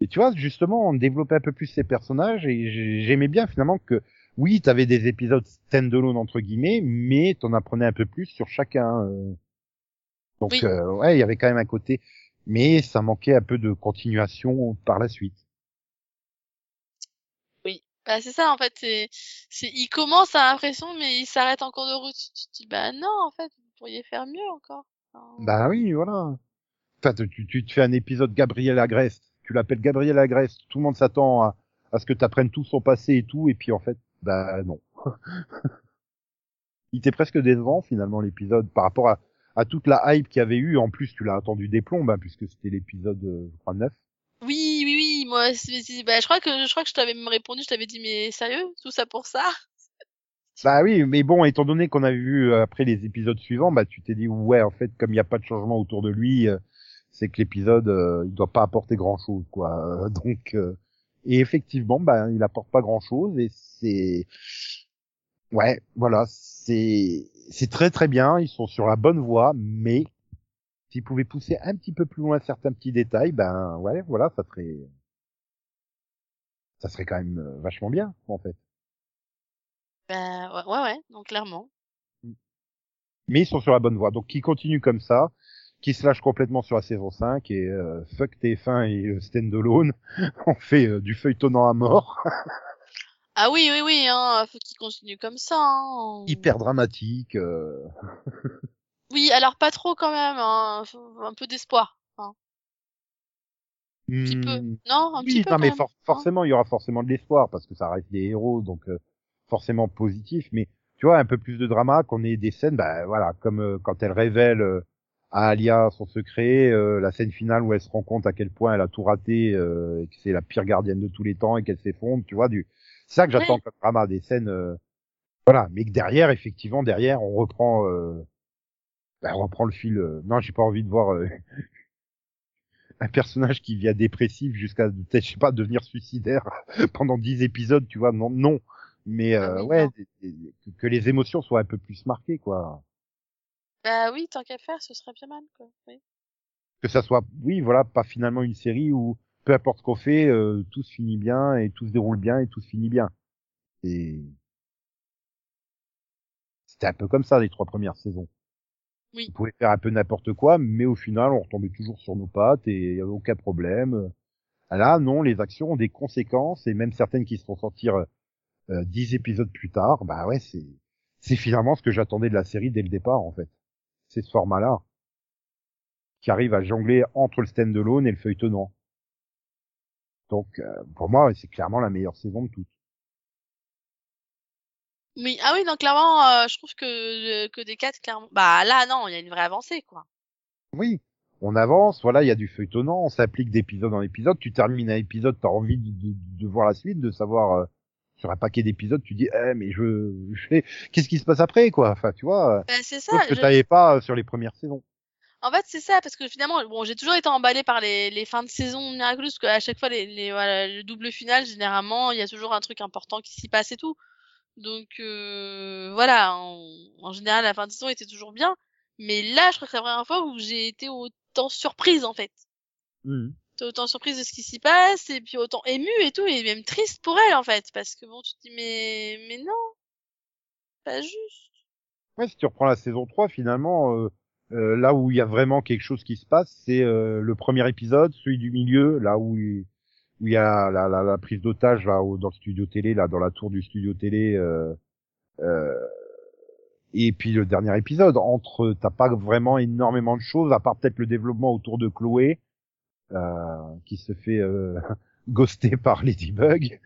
Et tu vois, justement, on développait un peu plus ces personnages et j'ai- j'aimais bien finalement que, oui, t'avais des épisodes stand-alone entre guillemets, mais t'en apprenais un peu plus sur chacun. euh. Donc, Oui. euh, ouais, il y avait quand même un côté, mais ça manquait un peu de continuation par la suite. Oui. Bah, c'est ça, en fait. C'est, c'est, il commence à l'impression, mais il s'arrête en cours de route. Tu te dis, bah, non, en fait, vous pourriez faire mieux encore. Bah oui, voilà. Enfin, tu, tu te fais un épisode Gabriel Agreste, tu l'appelles Gabriel Agreste, tout le monde s'attend à, à ce que tu apprennes tout son passé et tout, et puis en fait, bah non. (laughs) Il était presque décevant finalement l'épisode par rapport à, à toute la hype qu'il y avait eu. En plus, tu l'as attendu des plombs, hein, puisque c'était l'épisode, euh, je crois, 9. Oui, oui, oui, moi, bah, je crois que, je crois que je t'avais même répondu, je t'avais dit, mais sérieux, tout ça pour ça? (laughs) Bah oui, mais bon, étant donné qu'on avait vu euh, après les épisodes suivants, bah tu t'es dit ouais, en fait, comme il n'y a pas de changement autour de lui, euh, c'est que l'épisode euh, il doit pas apporter grand chose, quoi. Euh, (laughs) donc euh, et effectivement, bah il apporte pas grand chose et c'est ouais, voilà, c'est c'est très très bien, ils sont sur la bonne voie, mais s'ils pouvaient pousser un petit peu plus loin certains petits détails, ben ouais, voilà, ça serait ça serait quand même euh, vachement bien en fait. Bah, ouais, ouais, ouais, donc clairement. mais ils sont sur la bonne voie. Donc, qui continue comme ça, qui se lâche complètement sur la saison 5 et euh, fuck TF1 et euh, Standalone, (laughs) on fait euh, du feuilletonnant à mort, Ah oui, oui, oui, hein, faut qu'il continue comme ça, hein. hyper dramatique. euh. (laughs) Oui, alors pas trop quand même, hein, un peu d'espoir. Hein. Un petit peu. Hmm, Non, un petit oui, peu non, mais for- hein. forcément, il y aura forcément de l'espoir parce que ça reste des héros, donc forcément positif. Mais tu vois, un peu plus de drama, qu'on ait des scènes, bah voilà, comme euh, quand elle révèle euh, à Alia son secret, euh, la scène finale où elle se rend compte à quel point elle a tout raté euh, et que c'est la pire gardienne de tous les temps et qu'elle s'effondre, tu vois, du c'est ça que j'attends Oui. comme drama, des scènes, euh, voilà, mais que derrière, effectivement, derrière, on reprend, euh, bah, on reprend le fil. euh, non, j'ai pas envie de voir. euh, (laughs) un personnage qui vient dépressif jusqu'à peut-être je sais pas devenir suicidaire (laughs) pendant dix épisodes tu vois non non mais Ah ouais non. que les émotions soient un peu plus marquées quoi Bah oui, tant qu'à faire, ce serait bien mal, quoi. Oui. que ça soit oui voilà pas finalement une série où peu importe ce qu'on fait euh, tout se finit bien et tout se déroule bien et tout se finit bien et c'était un peu comme ça les trois premières saisons Oui. on pouvait faire un peu n'importe quoi mais au final on retombait toujours sur nos pattes et il y avait aucun problème là non les actions ont des conséquences et même certaines qui se font sortir euh, dix épisodes plus tard bah ouais c'est c'est finalement ce que j'attendais de la série dès le départ en fait c'est ce format là qui arrive à jongler entre le stand-alone et le feuilletonnant. Donc, euh, pour moi, c'est clairement la meilleure saison de toutes. Oui, ah oui, donc clairement, euh, je trouve que, que des quatre, clairement. Bah là, non, il y a une vraie avancée, quoi. Oui, on avance, voilà, il y a du feuilletonnant, on s'applique d'épisode en épisode, tu termines un épisode, t'as envie de, de, de voir la suite, de savoir euh, sur un paquet d'épisodes, tu dis, eh, mais je, je fais, qu'est-ce qui se passe après, quoi? Enfin, tu vois, Bah c'est ça. que je- t'avais pas euh, sur les premières saisons. En fait, c'est ça, parce que finalement, bon, j'ai toujours été emballée par les, les fins de saison Miraculous, parce qu'à chaque fois, les, les, voilà, le double final, généralement, il y a toujours un truc important qui s'y passe et tout. Donc, euh, voilà, en, en général, la fin de saison était toujours bien. Mais là, je crois que c'est la première fois où j'ai été autant surprise, en fait. Mhm. T'es autant surprise de ce qui s'y passe, et puis autant émue et tout, et même triste pour elle, en fait. Parce que bon, tu te dis, mais, mais non. Pas juste. Ouais, si tu reprends la saison 3, finalement, euh, euh, là où il y a vraiment quelque chose qui se passe, c'est euh, le premier épisode, celui du milieu, là où il, où il y a la, la, la prise d'otage là, au- dans le studio télé, là, dans la tour du studio télé. Euh, euh, et puis le dernier épisode, entre, t'as pas vraiment énormément de choses, à part peut-être le développement autour de Chloé, qui se fait euh, (laughs) ghoster par Ladybug.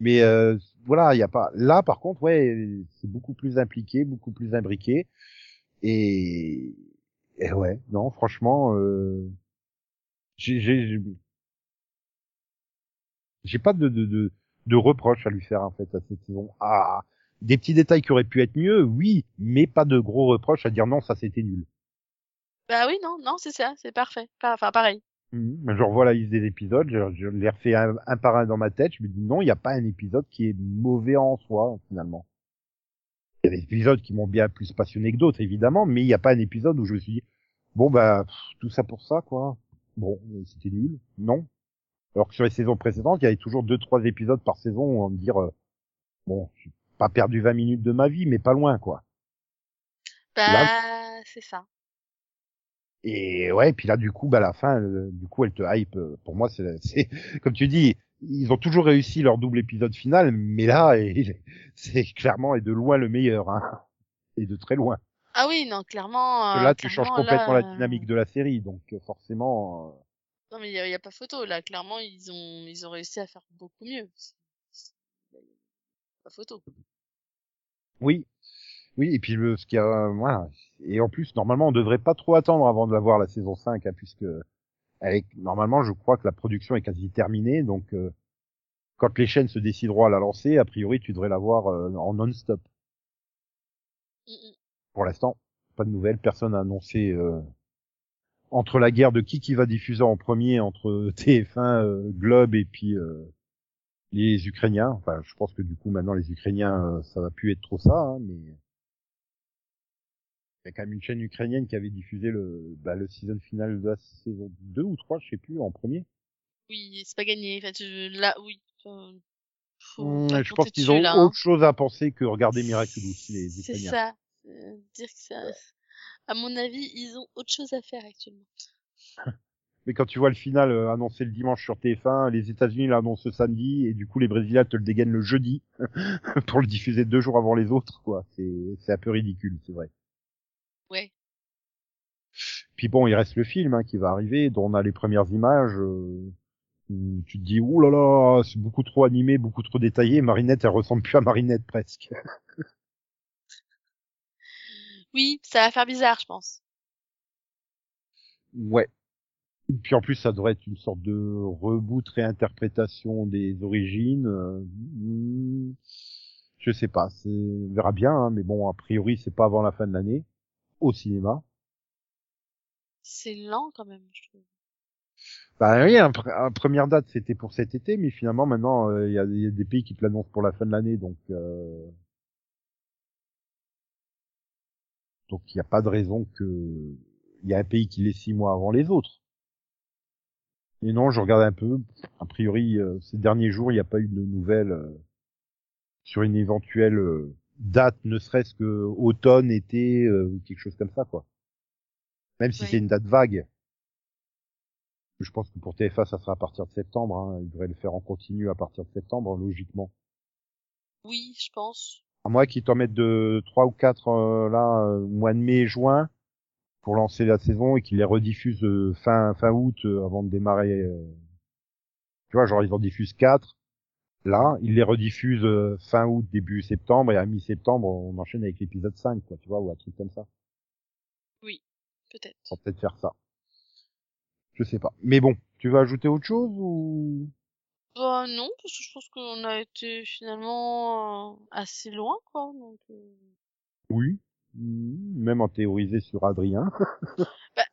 Mais euh, voilà, il y a pas. Là, par contre, ouais, c'est beaucoup plus impliqué, beaucoup plus imbriqué, et, et ouais, non, franchement, euh... j'ai j'ai j'ai pas de de de, de reproches à lui faire en fait à cette saison. Ah, des petits détails qui auraient pu être mieux, oui, mais pas de gros reproches à dire non, ça c'était nul. Bah oui, non, non, c'est ça, c'est parfait. Pas- Enfin, pareil. Mhm. Je revois la liste des épisodes, je, je les refais un, un par un dans ma tête, je me dis non, il n'y a pas un épisode qui est mauvais en soi, finalement. Il y a des épisodes qui m'ont bien plus passionné que d'autres, évidemment, mais il n'y a pas un épisode où je me suis dit, bon bah, pff, tout ça pour ça, quoi. Bon, euh, c'était nul, non. Alors que sur les saisons précédentes, il y avait toujours deux, trois épisodes par saison où on me dire, euh, bon, j'ai pas perdu 20 minutes de ma vie, mais pas loin, quoi. Bah, c'est ça. Et ouais, puis là, du coup, bah, à la fin, euh, du coup, elle te hype. euh, Pour moi, c'est, (laughs) c'est, comme tu dis, ils ont toujours réussi leur double épisode final, mais là, (laughs) c'est clairement et de loin le meilleur, hein. (laughs) Et de très loin. Ah oui, non, clairement. Euh, là, tu changes complètement là, la dynamique de la série, donc euh, forcément. euh, Non, mais il y, a pas photo. Là, clairement, ils ont, ils ont réussi à faire beaucoup mieux. Pas photo. Oui, oui. Et puis le, ce qu'il y a, voilà. Et en plus, normalement, on devrait pas trop attendre avant de la voir la saison 5, hein, puisque elle est, normalement, je crois que la production est quasi terminée, donc. euh, quand les chaînes se décideront à la lancer, a priori, tu devrais la voir euh, en non-stop. Mm, mm. Pour l'instant, pas de nouvelles. Personne n'a annoncé euh, entre la guerre de qui qui va diffuser en premier entre (laughs) TF1, euh, Globe et puis euh, les Ukrainiens. Enfin, je pense que du coup maintenant les Ukrainiens, euh, ça va plus être trop ça, hein, mais y a quand même une chaîne ukrainienne qui avait diffusé le bah, le season final de la saison 2 ou 3, je sais plus, en premier. Oui, c'est pas gagné. En fait, je- là, oui. pas je pense qu'ils ont là, hein. autre chose à penser que regarder Miraculous, les C'est Ukrainiens. ça. Euh, dire que ça, à mon avis, ils ont autre chose à faire actuellement. (laughs) Mais quand tu vois le final euh, annoncé le dimanche sur TF1, les États-Unis l'annoncent le samedi et du coup les Brésiliens te le dégainent le jeudi (laughs) pour le diffuser deux jours avant les autres, quoi. C'est c'est un peu ridicule, c'est vrai. Puis bon, il reste le film hein, qui va arriver, dont on a les premières images. euh, où tu te dis, ouh là là, c'est beaucoup trop animé, beaucoup trop détaillé. Marinette, elle ressemble plus à Marinette presque. (laughs) Oui, ça va faire bizarre, je pense. Ouais. Puis en plus, ça devrait être une sorte de reboot, réinterprétation des origines. euh, hmm, je sais pas, c'est- on verra bien, hein, mais bon, a priori, c'est pas avant la fin de l'année au cinéma. C'est lent quand même, je trouve. Bah oui, un, un première date, c'était pour cet été, mais finalement, maintenant, euh, il y, a, y a des pays qui te l'annoncent pour la fin de l'année, donc euh, donc il n'y a pas de raison que il y a un pays qui l'est six mois avant les autres. Et non, je regarde un peu. A priori, euh, ces derniers jours, il n'y a pas eu de nouvelles euh, sur une éventuelle euh, date, ne serait-ce que automne, été, ou quelque chose comme ça, quoi. Même si Ouais. c'est une date vague. Je pense que pour TFA, ça sera à partir de septembre. Hein. Ils devraient le faire en continu à partir de septembre, logiquement. Oui, je pense. À moins qu'ils t'en mettent de trois ou quatre euh, là, euh, mois de mai, juin, pour lancer la saison et qu'ils les rediffusent euh, fin fin août euh, avant de démarrer. euh. Tu vois, genre ils en diffusent quatre. Là, ils les rediffusent euh, fin août, début septembre, et à mi-septembre, on enchaîne avec l'épisode 5, quoi, tu vois, ou un truc comme ça. Peut-être. On va peut-être faire ça. Je sais pas. Mais bon, tu veux ajouter autre chose ou? Bah non, parce que je pense qu'on a été finalement euh, assez loin, quoi. Donc, euh, Oui. Mm, Même en théorisé sur Adrien. (laughs) Bah,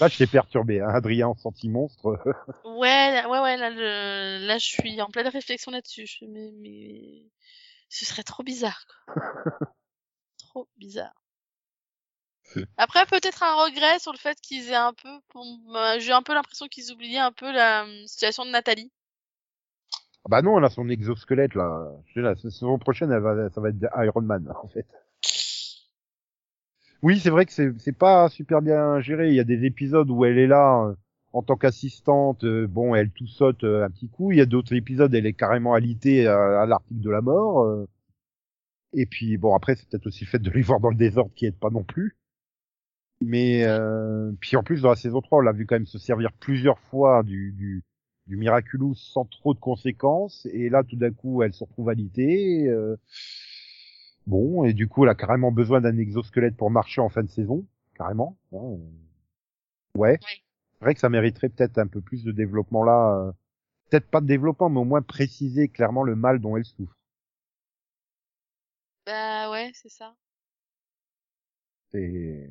Là, je t'ai perturbé, hein. Adrien en senti-monstre. (laughs) ouais, là- ouais, ouais, là, je, là, je suis en pleine réflexion là-dessus. Mais, mais, ce serait trop bizarre, quoi. (laughs) trop bizarre. Après, peut-être un regret sur le fait qu'ils aient un peu, m- j'ai un peu l'impression qu'ils oubliaient un peu la hum, situation de Nathalie. Ah bah non, elle a son exosquelette, là. La saison prochaine, elle va, ça va être Iron Man, en fait. Oui, c'est vrai que c'est, pas super bien géré. Il y a des épisodes où elle est là, euh, en tant qu'assistante, euh, bon, elle tout saute euh, un petit coup. Il y a d'autres épisodes, elle est carrément alitée à, à l'article de la mort. euh. Et puis, bon, après, c'est peut-être aussi le fait de les voir dans le désordre qui aide pas non plus. Mais, euh, puis en plus, dans la saison 3, on l'a vu quand même se servir plusieurs fois du, du, du Miraculous sans trop de conséquences. Et là, tout d'un coup, elle se retrouve alitée. euh. Bon, et du coup, elle a carrément besoin d'un exosquelette pour marcher en fin de saison. Carrément. hein, euh. Ouais. Oui. C'est vrai que ça mériterait peut-être un peu plus de développement là. euh. Peut-être pas de développement, mais au moins préciser clairement le mal dont elle souffre. Bah ouais, c'est ça. C'est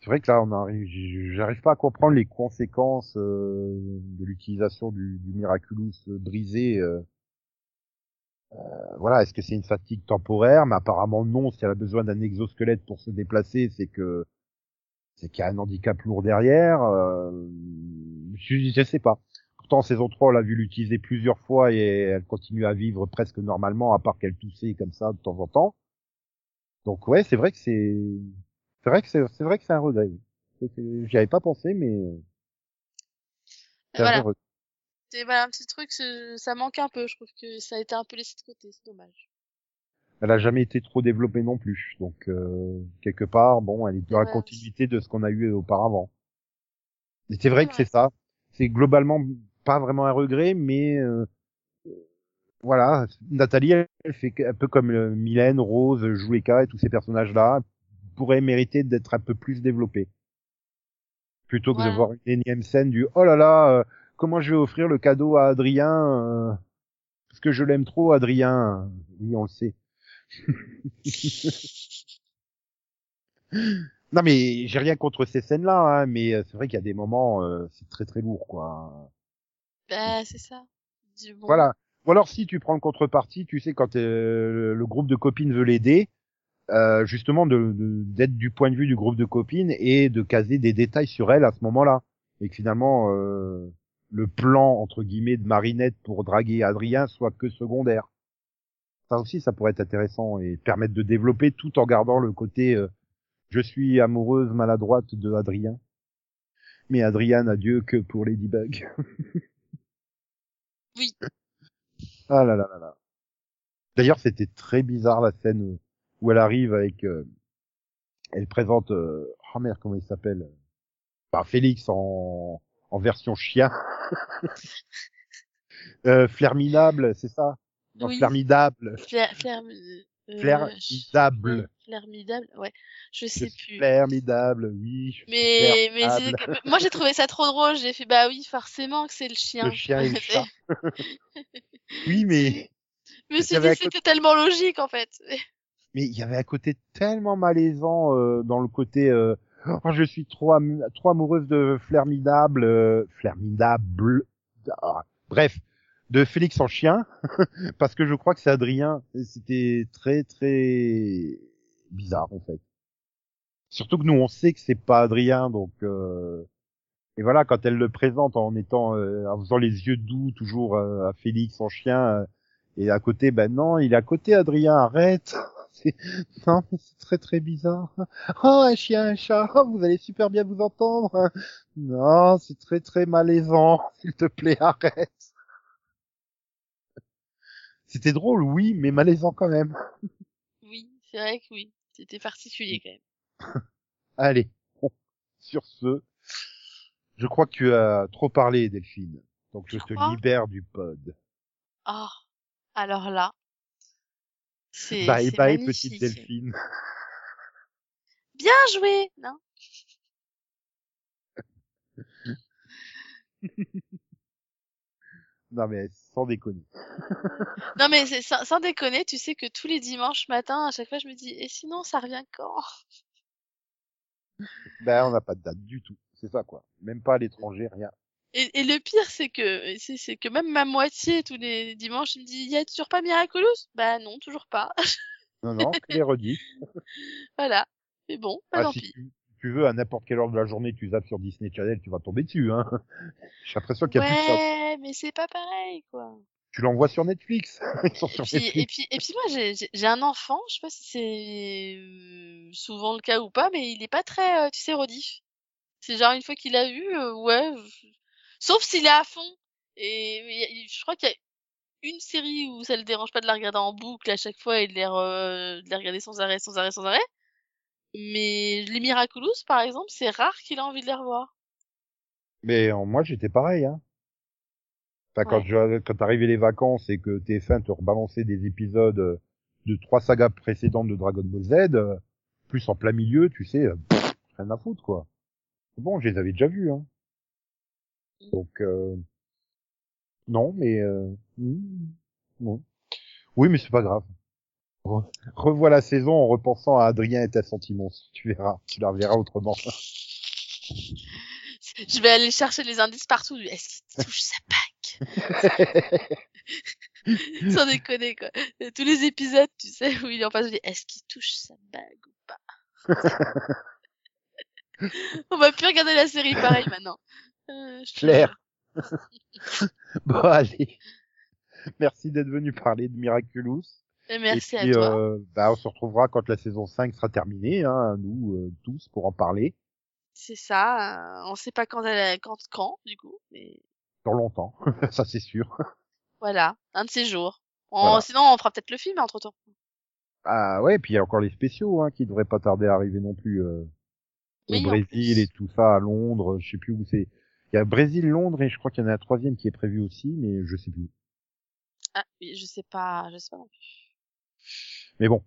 c'est vrai que là, on arrive, j'arrive pas à comprendre les conséquences euh, de l'utilisation du, du Miraculous brisé. euh. Euh, voilà, est-ce que c'est une fatigue temporaire? Mais apparemment non. Si elle a besoin d'un exosquelette pour se déplacer, c'est que c'est qu'il y a un handicap lourd derrière. Euh, je, je sais pas. Pourtant, saison 3, on l'a vu l'utiliser plusieurs fois et elle continue à vivre presque normalement, à part qu'elle toussait comme ça de temps en temps. Donc ouais, c'est vrai que c'est c'est vrai que c'est c'est vrai que c'est un regret. J'y avais pas pensé, mais c'est un Voilà. C'est voilà, un petit truc, ça manque un peu. Je trouve que ça a été un peu laissé de côté. C'est dommage. Elle a jamais été trop développée non plus. Donc euh, quelque part, bon, elle est dans la continuité de ce qu'on a eu auparavant. Et c'est vrai que c'est ça. C'est globalement pas vraiment un regret, mais euh, voilà, Nathalie, elle, elle fait un peu comme euh, Mylène, Rose, Joueka et tous ces personnages-là pourraient mériter d'être un peu plus développés. Plutôt que de voir une énième scène du oh là là, euh, comment je vais offrir le cadeau à Adrien euh, parce que je l'aime trop, Adrien. Oui, on le sait. (laughs) Non mais j'ai rien contre ces scènes-là, hein, mais euh, c'est vrai qu'il y a des moments, euh, c'est très très lourd, quoi. Bah c'est ça. Du bon. Voilà. Ou alors si tu prends le contrepartie, tu sais quand euh, le groupe de copines veut l'aider, euh, justement de de- d'être du point de vue du groupe de copines et de caser des détails sur elle à ce moment-là, et que finalement euh, le plan entre guillemets de Marinette pour draguer Adrien soit que secondaire. Ça aussi, ça pourrait être intéressant et permettre de développer tout en gardant le côté euh, je suis amoureuse maladroite de Adrien. Mais Adrien n'a Dieu que pour Ladybug. Oui. Ah là là là là. D'ailleurs, c'était très bizarre la scène où elle arrive avec, euh, elle présente, euh, oh merde, comment il s'appelle bah, Félix en, en version chien. (laughs) euh, Flerminable, c'est ça? Non, Oui. Flermidable. Flair, euh, euh, Flermidable. ouais, Flermidable, ouais. Je sais plus. Flermidable, oui. Mais, mais moi j'ai trouvé ça trop drôle. J'ai fait bah oui, forcément que c'est le chien. Le chien et le chat. (laughs) Oui, mais que c'était tellement logique en fait. Mais il y avait un côté tellement malaisant euh, dans le côté euh, oh, je suis trop trop amoureuse de Flermidable euh, Flermidable Ah, bref de Félix en chien (laughs) parce que je crois que c'est Adrien. C'était très très bizarre en fait. Surtout que nous on sait que c'est pas Adrien donc euh, et voilà quand elle le présente en étant euh, en faisant les yeux doux toujours euh, à Félix en chien et à côté ben non il est à côté Adrien arrête. (laughs) Non mais c'est très très bizarre. (laughs) Oh un chien un chat. Oh, vous allez super bien vous entendre non c'est très très malaisant (laughs) s'il te plaît arrête. C'était drôle oui mais malaisant quand même. Oui, c'est vrai que oui. C'était particulier quand même. allez bon, sur ce je crois que tu as trop parlé Delphine. Donc je te crois? libère du pod. Oh, alors là, c'est bye bye magnifique. petite Delphine Bien joué, non? (laughs) Non mais sans sans déconner. (laughs) Non mais c'est sans, sans déconner, tu sais que tous les dimanches matin, à chaque fois, je me dis, et sinon, ça revient quand? Ben, on n'a pas de date du tout. C'est ça, quoi. Même pas à l'étranger, rien. Et, et le pire, c'est que c'est que même ma moitié tous les dimanches, il me dit, y a toujours pas Miraculous? Bah non, toujours pas. Non, non, les rediffs. (laughs) voilà. Mais bon, bah Ah, tant si pis. tu, tu veux, à n'importe quelle heure de la journée, tu zappes sur Disney Channel, tu vas tomber dessus, hein. (laughs) J'ai l'impression qu'il y a plus de ça. Ouais, mais c'est pas pareil, quoi. Tu l'envoies sur Netflix. (laughs) Ils sont sur Puis, et Netflix. puis, et puis moi, j'ai- un enfant, je sais pas si c'est euh, souvent le cas ou pas, mais il est pas très, euh, tu sais, rediff. C'est genre une fois qu'il a vu, euh, ouais. Sauf s'il est à fond. Et je crois qu'il y a une série où ça le dérange pas de la regarder en boucle à chaque fois et de les, re- de les regarder sans arrêt, sans arrêt, sans arrêt. Mais les Miraculous, par exemple, c'est rare qu'il ait envie de les revoir. Mais euh, moi, j'étais pareil, hein. Enfin, quand je, quand t'arrivais les vacances et que TF1 te rebalançait des épisodes euh, de trois sagas précédentes de Dragon Ball Z, euh, plus en plein milieu, tu sais, pff, rien à foutre, quoi. Bon, je les avais déjà vus, hein. Donc, euh, non, mais, euh, hmm, bon. Oui, mais c'est pas grave. Re- revois la saison en repensant à Adrien et ta sentiments. Tu verras, tu la reverras autrement. Je vais aller chercher les indices partout. Est-ce qu'il touche sa bague? (laughs) Sans déconner, quoi. Tous les épisodes, tu sais, où il est en face, je dis, est-ce qu'il touche sa bague ou pas? (laughs) On va plus regarder la série pareil maintenant. Euh, Claire. (laughs) Bon, allez. Merci d'être venu parler de Miraculous. Et merci et puis, à toi. euh, bah, on se retrouvera quand la saison 5 sera terminée, hein, nous euh, tous, pour en parler C'est ça. on sait pas quand, elle, quand, quand, du coup. Mais dans longtemps. (laughs) ça, c'est sûr. voilà, un de ces jours. On- Voilà. Sinon, on fera peut-être le film entre temps. Ah ouais, puis il y a encore les spéciaux hein, qui devraient pas tarder à arriver non plus. euh, au Oui, Brésil et tout ça, à Londres, je sais plus où c'est. Il y a Brésil, Londres et je crois qu'il y en a un troisième qui est prévu aussi, mais je sais plus. Ah, oui, je sais pas, je sais pas non plus. Mais bon,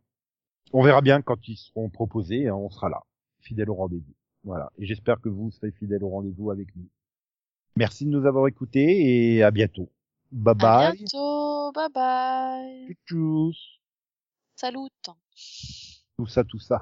on verra bien quand ils seront proposés, hein, on sera là, fidèle au rendez-vous. Voilà, et j'espère que vous serez fidèles au rendez-vous avec nous. Merci de nous avoir écoutés et à bientôt. Bye À bye. bientôt, bye bye. Tchuss. Salut. Tout ça, tout ça.